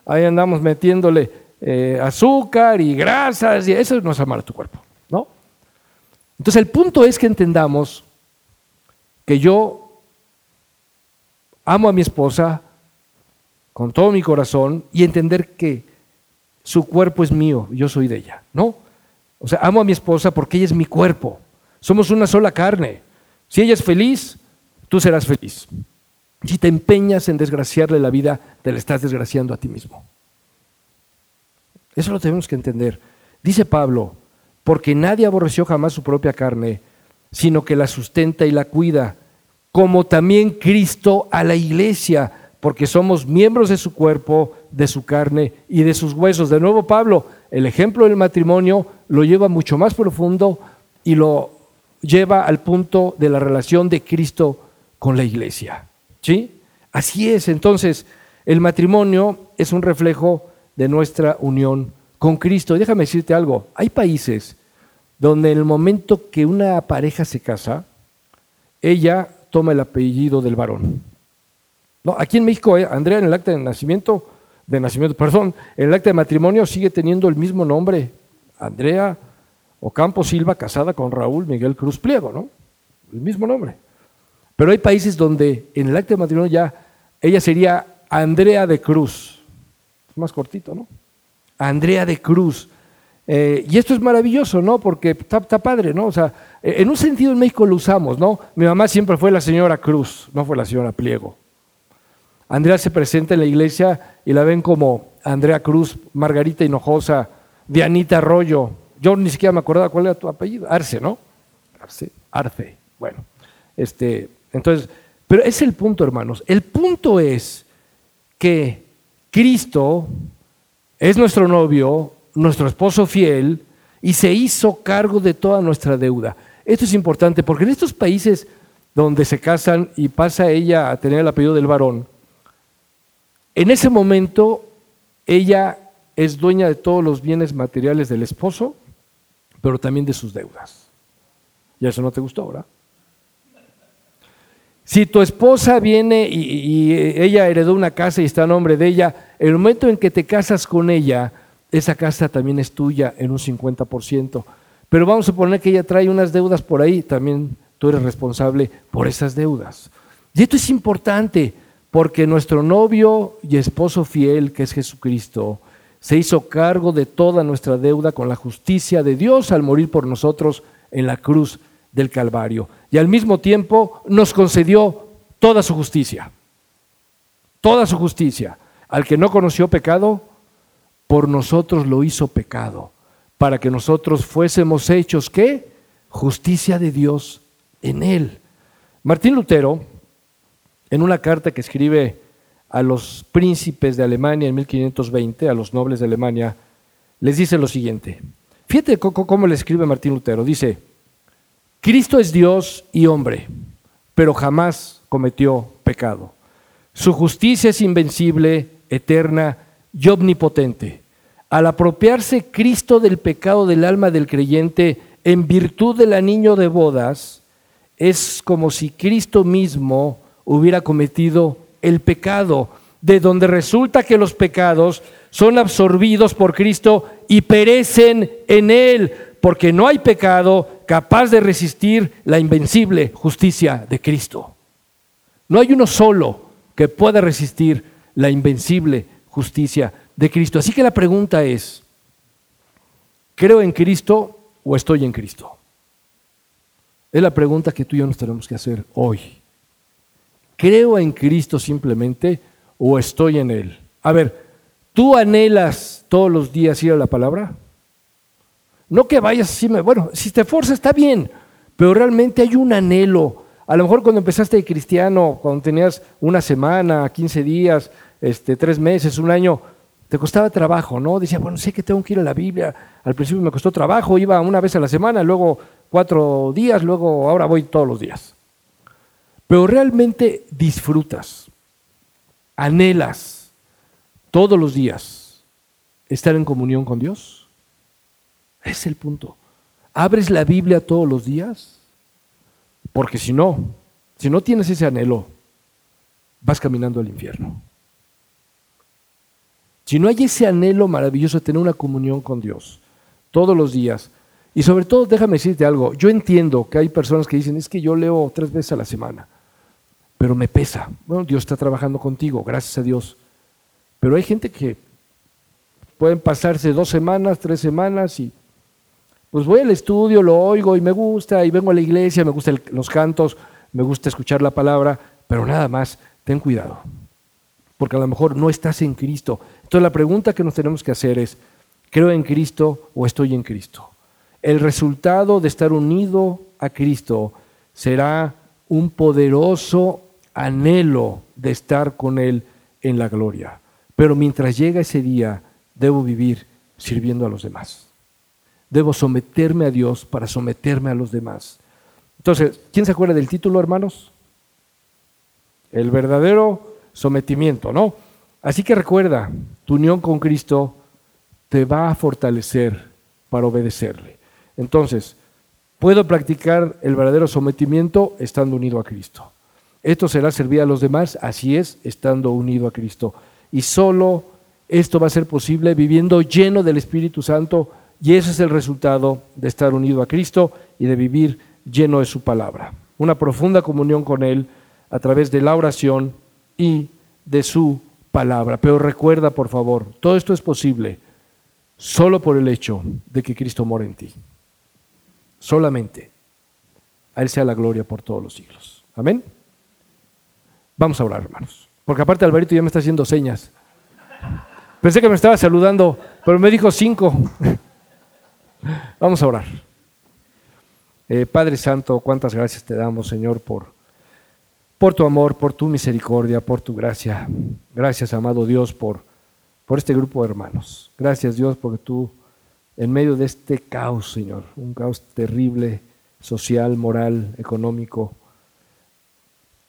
Ahí andamos metiéndole eh, azúcar y grasas, y eso no es amar a tu cuerpo, ¿no? Entonces el punto es que entendamos que yo amo a mi esposa con todo mi corazón y entender que su cuerpo es mío, yo soy de ella, ¿no? O sea, amo a mi esposa porque ella es mi cuerpo. Somos una sola carne. Si ella es feliz, tú serás feliz. Si te empeñas en desgraciarle la vida, te la estás desgraciando a ti mismo. Eso lo tenemos que entender. Dice Pablo, porque nadie aborreció jamás su propia carne, sino que la sustenta y la cuida como también Cristo a la iglesia, porque somos miembros de su cuerpo, de su carne y de sus huesos. De nuevo, Pablo, el ejemplo del matrimonio lo lleva mucho más profundo y lo lleva al punto de la relación de Cristo con la iglesia. ¿Sí? Así es, entonces, el matrimonio es un reflejo de nuestra unión con Cristo. déjame decirte algo, hay países donde en el momento que una pareja se casa, ella toma el apellido del varón. No, aquí en México, eh, Andrea en el acta de nacimiento, de nacimiento, perdón, en el acta de matrimonio sigue teniendo el mismo nombre, Andrea Ocampo Silva, casada con Raúl Miguel Cruz Pliego, ¿no? El mismo nombre. Pero hay países donde en el acta de matrimonio ya ella sería Andrea de Cruz. Es más cortito, ¿no? Andrea de Cruz. Eh, y esto es maravilloso, ¿no? Porque está, padre, ¿no? O sea, eh, en un sentido en México lo usamos, ¿no? Mi mamá siempre fue la señora Cruz, no fue la señora Pliego. Andrea se presenta en la iglesia y la ven como Andrea Cruz, Margarita Hinojosa, Dianita Arroyo. Yo ni siquiera me acordaba cuál era tu apellido. Arce, ¿no? Arce, Arce. Bueno, este, entonces, pero es el punto, hermanos. El punto es que Cristo es nuestro novio, nuestro esposo fiel y se hizo cargo de toda nuestra deuda. Esto es importante porque en estos países donde se casan y pasa ella a tener el apellido del varón, en ese momento ella es dueña de todos los bienes materiales del esposo, pero también de sus deudas. Y eso no te gustó, ¿verdad? Si tu esposa viene y, ella heredó una casa y está a nombre de ella, el momento en que te casas con ella, esa casa también es tuya en un 50%. Pero vamos a poner que ella trae unas deudas por ahí, también tú eres responsable por esas deudas. Y esto es importante porque nuestro novio y esposo fiel, que es Jesucristo, se hizo cargo de toda nuestra deuda con la justicia de Dios al morir por nosotros en la cruz del Calvario. Y al mismo tiempo nos concedió toda su justicia. Toda su justicia. Al que no conoció pecado, por nosotros lo hizo pecado para que nosotros fuésemos hechos, ¿qué? Justicia de Dios en él. Martín Lutero, en una carta que escribe a los príncipes de Alemania en 1520, a los nobles de Alemania, les dice lo siguiente. Fíjate cómo le escribe Martín Lutero. Dice, Cristo es Dios y hombre, pero jamás cometió pecado. Su justicia es invencible, eterna y omnipotente. Al apropiarse Cristo del pecado del alma del creyente en virtud del anillo de bodas, es como si Cristo mismo hubiera cometido el pecado, de donde resulta que los pecados son absorbidos por Cristo y perecen en Él, porque no hay pecado capaz de resistir la invencible justicia de Cristo. No hay uno solo que pueda resistir la invencible justicia de Cristo. Así que la pregunta es, ¿creo en Cristo o estoy en Cristo? Es la pregunta que tú y yo nos tenemos que hacer hoy. ¿Creo en Cristo simplemente o estoy en Él? A ver, ¿tú anhelas todos los días ir a la palabra? No que vayas así, bueno, si te fuerzas está bien, pero realmente hay un anhelo. A lo mejor cuando empezaste de cristiano, cuando tenías una semana, 15 días, este, tres meses, un año, te costaba trabajo, ¿no? Decía, bueno, sé que tengo que ir a la Biblia. Al principio me costó trabajo, iba una vez a la semana, luego cuatro días, luego ahora voy todos los días. Pero realmente disfrutas, anhelas todos los días estar en comunión con Dios. Es el punto. ¿Abres la Biblia todos los días? Porque si no, si no tienes ese anhelo, vas caminando al infierno. Si no hay ese anhelo maravilloso de tener una comunión con Dios todos los días, y sobre todo, déjame decirte algo, yo entiendo que hay personas que dicen, es que yo leo tres veces a la semana, pero me pesa. Bueno, Dios está trabajando contigo, gracias a Dios. Pero hay gente que pueden pasarse dos semanas, tres semanas y pues voy al estudio, lo oigo y me gusta, y vengo a la iglesia, me gustan los cantos, me gusta escuchar la palabra, pero nada más, ten cuidado, porque a lo mejor no estás en Cristo. Entonces la pregunta que nos tenemos que hacer es, ¿creo en Cristo o estoy en Cristo? El resultado de estar unido a Cristo será un poderoso anhelo de estar con Él en la gloria. Pero mientras llega ese día, debo vivir sirviendo a los demás. Debo someterme a Dios para someterme a los demás. Entonces, ¿quién se acuerda del título, hermanos? El verdadero sometimiento, ¿no? Así que recuerda, tu unión con Cristo te va a fortalecer para obedecerle. Entonces, puedo practicar el verdadero sometimiento estando unido a Cristo. Esto será servir a los demás, así es, estando unido a Cristo. Y solo esto va a ser posible viviendo lleno del Espíritu Santo y ese es el resultado de estar unido a Cristo y de vivir lleno de su palabra. Una profunda comunión con Él a través de la oración y de su palabra. Pero recuerda, por favor, todo esto es posible solo por el hecho de que Cristo mora en ti. Solamente. A Él sea la gloria por todos los siglos. Amén. Vamos a orar, hermanos. Porque aparte Alvarito ya me está haciendo señas. Pensé que me estaba saludando, pero me dijo cinco. Vamos a orar. Eh, Padre Santo, cuántas gracias te damos, Señor, por por tu amor, por tu misericordia, por tu gracia. Gracias, amado Dios, por, por este grupo de hermanos. Gracias, Dios, porque tú, en medio de este caos, Señor, un caos terrible, social, moral, económico,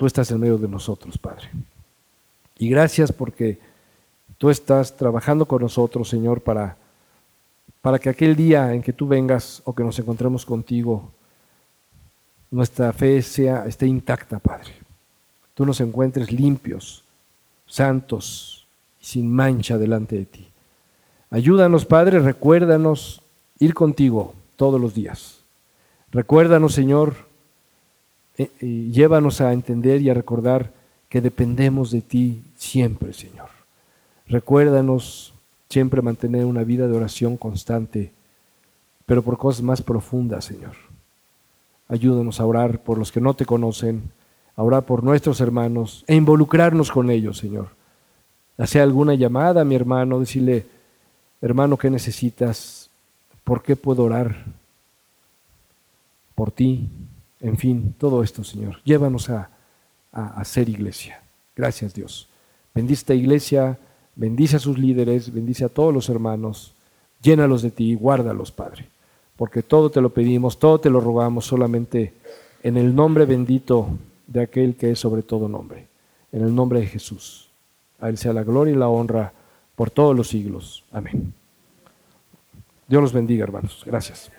tú estás en medio de nosotros, Padre. Y gracias porque tú estás trabajando con nosotros, Señor, para, para que aquel día en que tú vengas o que nos encontremos contigo, nuestra fe sea, esté intacta, Padre tú nos encuentres limpios, santos y sin mancha delante de ti. Ayúdanos, Padre, recuérdanos ir contigo todos los días. Recuérdanos, Señor, y llévanos a entender y a recordar que dependemos de ti siempre, Señor. Recuérdanos siempre mantener una vida de oración constante, pero por cosas más profundas, Señor. Ayúdanos a orar por los que no te conocen, a orar por nuestros hermanos e involucrarnos con ellos, Señor. Hacer alguna llamada a mi hermano, decirle, hermano, ¿qué necesitas? ¿Por qué puedo orar? Por ti. En fin, todo esto, Señor. Llévanos a, a, ser iglesia. Gracias, Dios. Bendice esta iglesia, bendice a sus líderes, bendice a todos los hermanos. Llénalos de ti, guárdalos, Padre porque todo te lo pedimos, todo te lo rogamos solamente en el nombre bendito de aquel que es sobre todo nombre, en el nombre de Jesús. A Él sea la gloria y la honra por todos los siglos. Amén. Dios los bendiga, hermanos. Gracias.